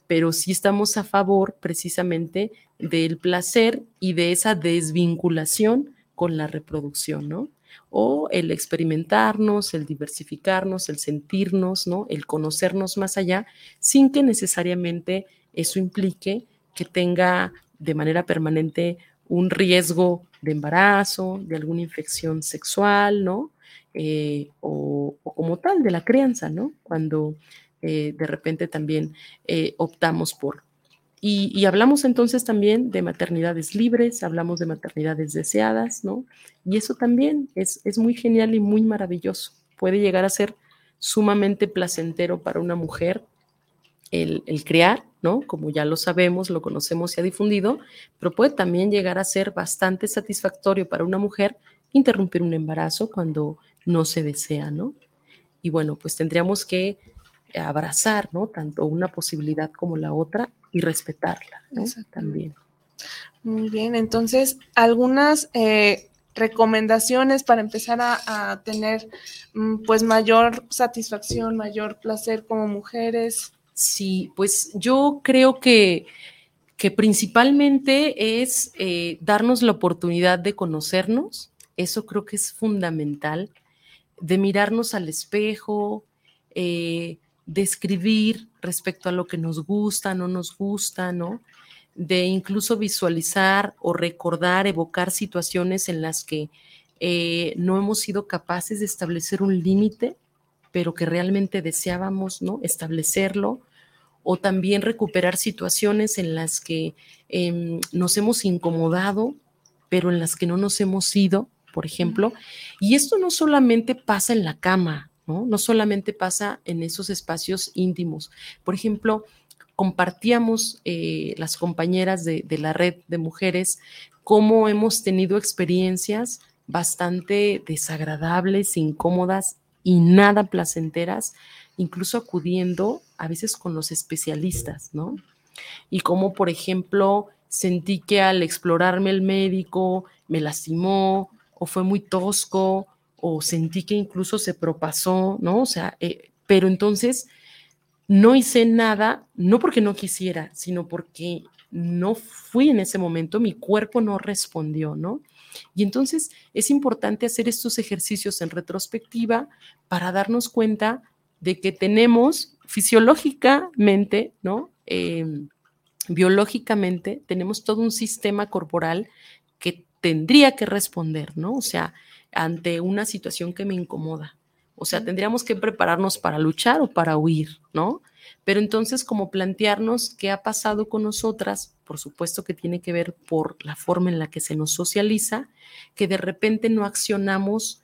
pero sí estamos a favor precisamente del placer y de esa desvinculación con la reproducción, ¿no? O el experimentarnos, el diversificarnos, el sentirnos, ¿no? El conocernos más allá, sin que necesariamente eso implique que tenga de manera permanente un riesgo de embarazo, de alguna infección sexual, ¿no? Eh, o, como tal de la crianza, ¿no? Cuando eh, de repente también eh, optamos por. Y, hablamos entonces también de maternidades libres, hablamos de maternidades deseadas, ¿no? Y eso también es, es muy genial y muy maravilloso. Puede llegar a ser sumamente placentero para una mujer el, el, crear, ¿no? Como ya lo sabemos, lo conocemos y ha difundido, pero puede también llegar a ser bastante satisfactorio para una mujer interrumpir un embarazo cuando no se desea, ¿no? Y bueno, pues tendríamos que abrazar, ¿no? Tanto una posibilidad como la otra y respetarla, ¿no? También. Muy bien, entonces, algunas eh, recomendaciones para empezar a, tener mm, pues mayor satisfacción, mayor placer como mujeres. Sí, pues yo creo que, que principalmente es eh, darnos la oportunidad de conocernos, eso creo que es fundamental, de mirarnos al espejo, eh, de escribir respecto a lo que nos gusta, no nos gusta, ¿no? De incluso visualizar o recordar, evocar situaciones en las que eh, no hemos sido capaces de establecer un límite, pero que realmente deseábamos, ¿no? Establecerlo. O también recuperar situaciones en las que em, nos hemos incomodado, pero en las que no nos hemos ido por ejemplo. Y esto no solamente pasa en la cama, ¿no? No solamente pasa en esos espacios íntimos. Por ejemplo, compartíamos eh, las compañeras de, la red de mujeres cómo hemos tenido experiencias bastante desagradables, incómodas y nada placenteras, incluso acudiendo a veces con los especialistas, ¿no? Y cómo, por ejemplo, sentí que al explorarme el médico me lastimó o fue muy tosco, o sentí que incluso se propasó, ¿no? O sea, eh, pero entonces no hice nada, no porque no quisiera, sino porque no fui en ese momento, mi cuerpo no respondió, ¿no? Y entonces es importante hacer estos ejercicios en retrospectiva para darnos cuenta de que tenemos fisiológicamente, ¿no? Em, biológicamente, tenemos todo un sistema corporal que tendría que responder, ¿no? O sea, ante una situación que me incomoda. O sea, tendríamos que prepararnos para luchar o para huir, ¿no? Pero entonces, como plantearnos qué ha pasado con nosotras, por supuesto que tiene que ver por la forma en la que se nos socializa, que de repente no accionamos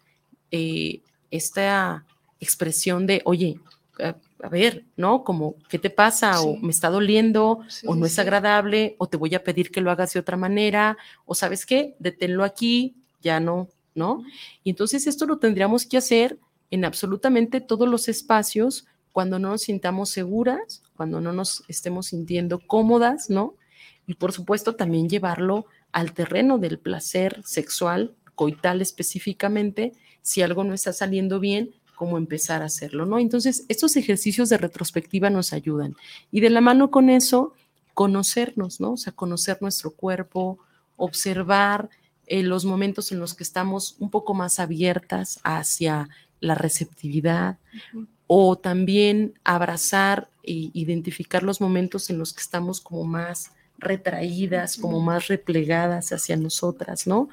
eh, esta expresión de, oye, a ver, ¿no? Como, ¿qué te pasa? O me está doliendo, o no es agradable, o te voy a pedir que lo hagas de otra manera, o sabes qué, deténlo aquí, ya no, ¿no? Y entonces esto lo tendríamos que hacer en absolutamente todos los espacios cuando no nos sintamos seguras, cuando no nos estemos sintiendo cómodas, ¿no? Y por supuesto también llevarlo al terreno del placer sexual, coital específicamente, si algo no está saliendo bien, cómo empezar a hacerlo, ¿no? Entonces, estos ejercicios de retrospectiva nos ayudan. Y de la mano con eso, conocernos, ¿no? O sea, conocer nuestro cuerpo, observar eh, los momentos en los que estamos un poco más abiertas hacia la receptividad o también abrazar e identificar los momentos en los que estamos como más retraídas, como más replegadas hacia nosotras, ¿no?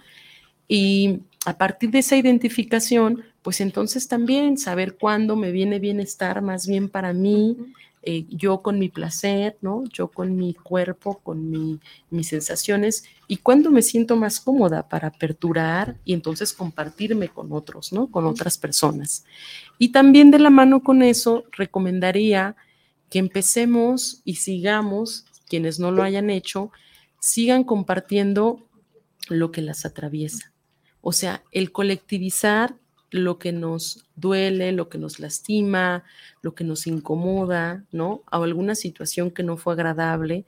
Y a partir de esa identificación, pues entonces también saber cuándo me viene bienestar más bien para mí, eh, yo con mi placer, ¿no? Yo con mi cuerpo, con mis sensaciones y cuando me siento más cómoda para aperturar y entonces compartirme con otros, ¿no? Con otras personas. Y también de la mano con eso, recomendaría que empecemos y sigamos, quienes no lo hayan hecho, sigan compartiendo lo que las atraviesa. O sea, el colectivizar lo que nos duele, lo que nos lastima, lo que nos incomoda, ¿no? O alguna situación que no fue agradable,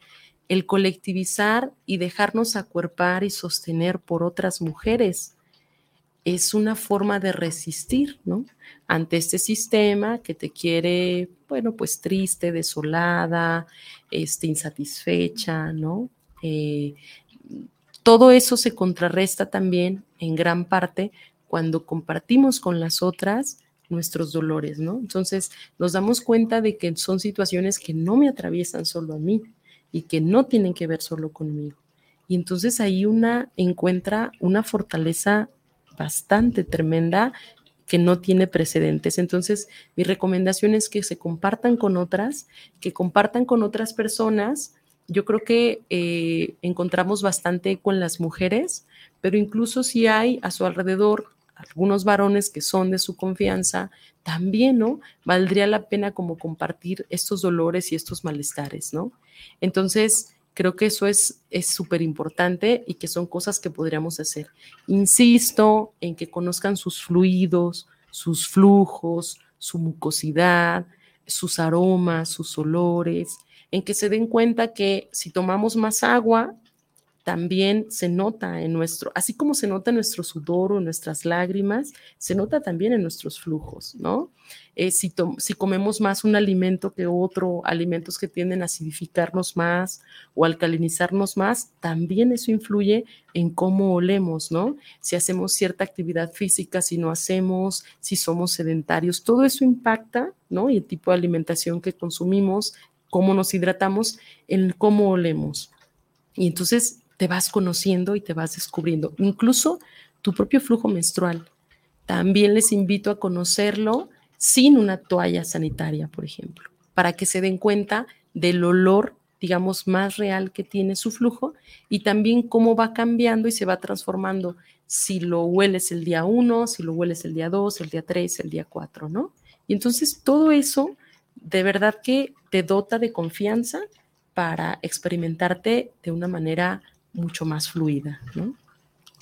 el colectivizar y dejarnos acuerpar y sostener por otras mujeres es una forma de resistir, ¿no? Ante este sistema que te quiere, bueno, pues triste, desolada, este, insatisfecha, ¿no? Eh, todo eso se contrarresta también en gran parte cuando compartimos con las otras nuestros dolores, ¿no? Entonces nos damos cuenta de que son situaciones que no me atraviesan solo a mí y que no tienen que ver solo conmigo. Y entonces ahí una encuentra una fortaleza bastante tremenda que no tiene precedentes. Entonces, mi recomendación es que se compartan con otras, que compartan con otras personas. Yo creo que eh, encontramos bastante con las mujeres, pero incluso si hay a su alrededor algunos varones que son de su confianza, también, ¿no? Valdría la pena como compartir estos dolores y estos malestares, ¿no? Entonces, creo que eso es súper importante y que son cosas que podríamos hacer. Insisto en que conozcan sus fluidos, sus flujos, su mucosidad, sus aromas, sus olores, en que se den cuenta que si tomamos más agua, también se nota en nuestro, así como se nota en nuestro sudor o en nuestras lágrimas, se nota también en nuestros flujos, ¿no? Eh, si, si, comemos más un alimento que otro, alimentos que tienden a acidificarnos más o alcalinizarnos más, también eso influye en cómo olemos, ¿no? Si hacemos cierta actividad física, si no hacemos, si somos sedentarios, todo eso impacta, ¿no? Y el tipo de alimentación que consumimos, cómo nos hidratamos, en cómo olemos. Y entonces te vas conociendo y te vas descubriendo, incluso tu propio flujo menstrual. También les invito a conocerlo sin una toalla sanitaria, por ejemplo, para que se den cuenta del olor, digamos, más real que tiene su flujo y también cómo va cambiando y se va transformando si lo hueles el día 1, si lo hueles el día 2, el día 3, el día 4, ¿no? Y entonces todo eso de verdad que te dota de confianza para experimentarte de una manera mucho más fluida, ¿no?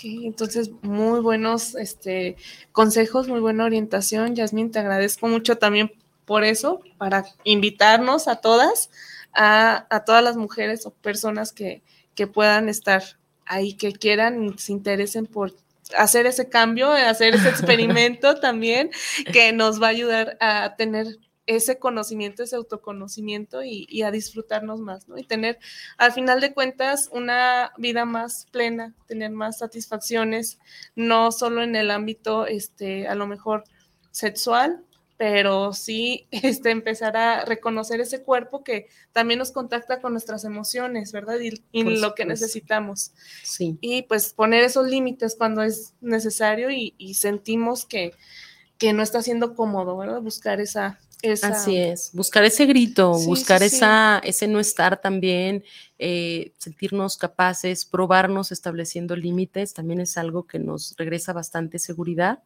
entonces, muy buenos este, consejos, muy buena orientación. Yasmin, te agradezco mucho también por eso, para invitarnos a todas, a, todas las mujeres o personas que, que puedan estar ahí, que quieran y se interesen por hacer ese cambio, hacer ese experimento también, que nos va a ayudar a tener ese conocimiento, ese autoconocimiento y, a disfrutarnos más, ¿no? Y tener, al final de cuentas, una vida más plena, tener más satisfacciones, no solo en el ámbito, este, a lo mejor sexual, pero sí este, empezar a reconocer ese cuerpo que también nos contacta con nuestras emociones, ¿verdad? Y, lo que necesitamos. Sí. Y pues poner esos límites cuando es necesario y, sentimos que, que no está siendo cómodo, ¿verdad? Buscar esa, Así es, buscar ese grito, buscar esa, ese no estar también, eh, sentirnos capaces, probarnos estableciendo límites, también es algo que nos regresa bastante seguridad.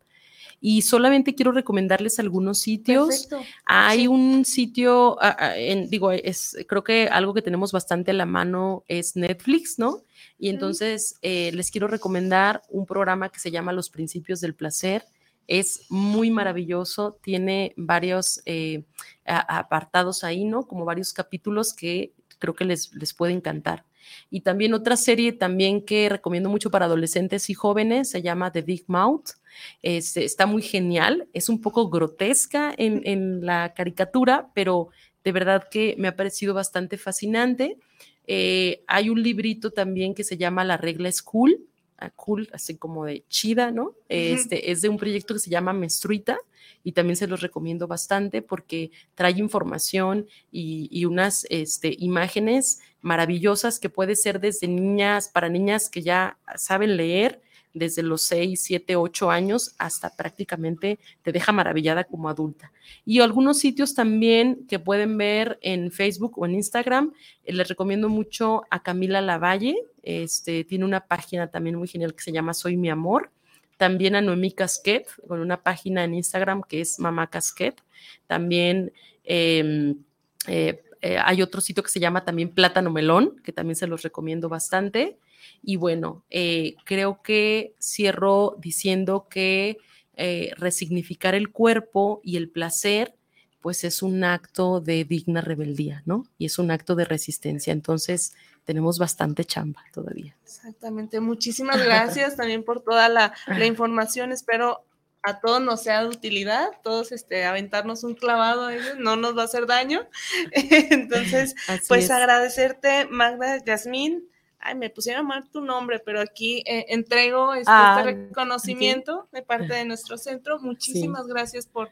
Y solamente quiero recomendarles algunos sitios. Hay un sitio, ah, digo, es, creo que algo que tenemos bastante a la mano es Netflix, ¿no? Y entonces eh, les quiero recomendar un programa que se llama Los Principios del Placer. Es muy maravilloso, tiene varios eh, apartados ahí, ¿no? Como varios capítulos que creo que les, les puede encantar. Y también otra serie también que recomiendo mucho para adolescentes y jóvenes se llama The Big Mouth. está muy genial, es un poco grotesca en, la caricatura, pero de verdad que me ha parecido bastante fascinante. Eh, hay un librito también que se llama La regla es cool, ah, cool, así como de chida, ¿no? Este es de un proyecto que se llama Menstruita y también se los recomiendo bastante porque trae información y, unas este, imágenes maravillosas que puede ser desde niñas, para niñas que ya saben leer, desde los 6, 7, 8 años hasta prácticamente te deja maravillada como adulta. Y algunos sitios también que pueden ver en Facebook o en Instagram, eh, les recomiendo mucho a Camila Lavalle, este, tiene una página también muy genial que se llama Soy mi amor también a Noemí Casquet, con una página en Instagram que es Mamá Casquet. También em, eh, eh, hay otro sitio que se llama también Plátano Melón, que también se los recomiendo bastante. Y bueno, eh, creo que cierro diciendo que resignificar el cuerpo y el placer pues es un acto de digna rebeldía, ¿no? Y es un acto de resistencia. Entonces, tenemos bastante chamba todavía. Exactamente. Muchísimas gracias también por toda la, información. Espero a todos nos sea de utilidad, todos este, aventarnos un clavado, no nos va a hacer daño. Entonces, pues agradecerte, Magda Yasmín, ay, me pusieron mal tu nombre, pero aquí eh, entrego este, este ah, reconocimiento de parte de nuestro centro. Muchísimas gracias por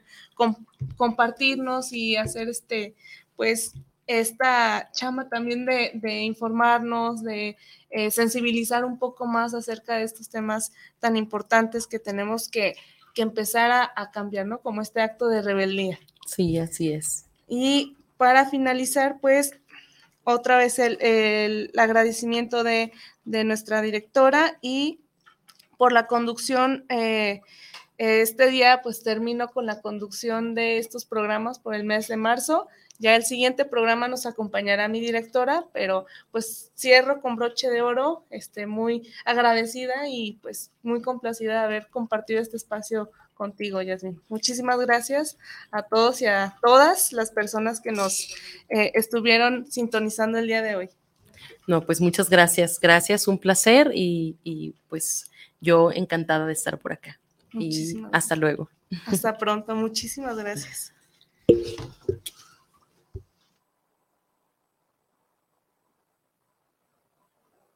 compartirnos y hacer este, pues, esta chama también de, informarnos, de eh, sensibilizar un poco más acerca de estos temas tan importantes que tenemos que, empezar a, cambiar, ¿no? Como este acto de rebeldía. Sí, así es. Y para finalizar, pues otra vez el, agradecimiento de, nuestra directora y por la conducción. Eh, este día pues termino con la conducción de estos programas por el mes de marzo. Ya el siguiente programa nos acompañará mi directora, pero pues cierro con broche de oro, este, muy agradecida y pues muy complacida de haber compartido este espacio contigo, Yasmin. Muchísimas gracias a todos y a todas las personas que nos eh, estuvieron sintonizando el día de hoy. No, pues muchas gracias, gracias, un placer y, pues yo encantada de estar por acá. y hasta luego. Hasta pronto, muchísimas gracias.